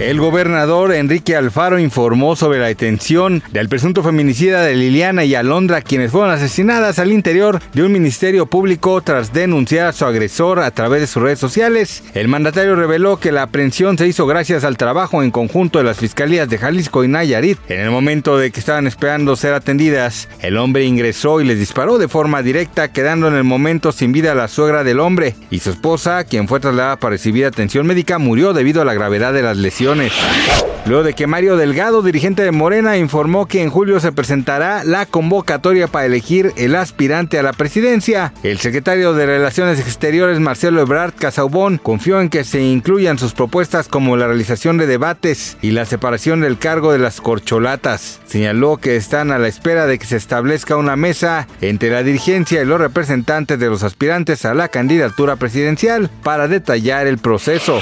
El gobernador Enrique Alfaro informó sobre la detención del presunto feminicida de Liliana y Alondra, quienes fueron asesinadas al interior de un ministerio público tras denunciar a su agresor a través de sus redes sociales. El mandatario reveló que la aprehensión se hizo gracias al trabajo en conjunto de las fiscalías de Jalisco y Nayarit. En el momento de que estaban esperando ser atendidas, el hombre ingresó y les disparó de forma directa, quedando en el momento sin vida la suegra del hombre y su esposa, quien fue trasladada para recibir atención médica, murió debido a la gravedad de las lesiones. Bendiciones. Luego de que Mario Delgado, dirigente de Morena, informó que en julio se presentará la convocatoria para elegir el aspirante a la presidencia, el secretario de Relaciones Exteriores Marcelo Ebrard Casaubón confió en que se incluyan sus propuestas como la realización de debates y la separación del cargo de las corcholatas. Señaló que están a la espera de que se establezca una mesa entre la dirigencia y los representantes de los aspirantes a la candidatura presidencial para detallar el proceso.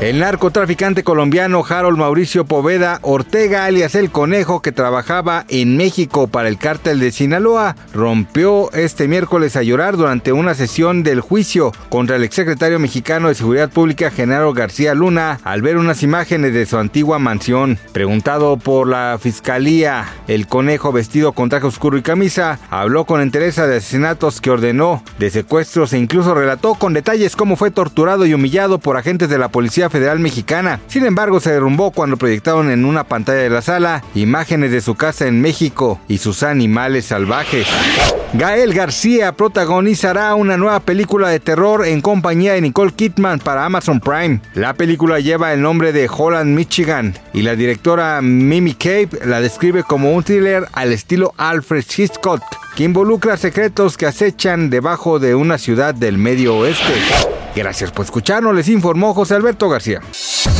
El narcotraficante colombiano Harold Mauricio Poveda Ortega, alias El Conejo, que trabajaba en México para el cártel de Sinaloa, rompió este miércoles a llorar durante una sesión del juicio contra el exsecretario mexicano de Seguridad Pública, Genaro García Luna, al ver unas imágenes de su antigua mansión. Preguntado por la fiscalía, El Conejo, vestido con traje oscuro y camisa, habló con entereza de asesinatos que ordenó, de secuestros e incluso relató con detalles cómo fue torturado y humillado por agentes de la Policía Federal Mexicana. Sin embargo, se derrumbó cuando proyectaron en una pantalla de la sala imágenes de su casa en México y sus animales salvajes. Gael García protagonizará una nueva película de terror en compañía de Nicole Kidman para Amazon Prime. La película lleva el nombre de Holland, Michigan, y la directora Mimi Cape la describe como un thriller al estilo Alfred Hitchcock, que involucra secretos que acechan debajo de una ciudad del medio oeste. Gracias por escucharnos, les informó José Alberto García.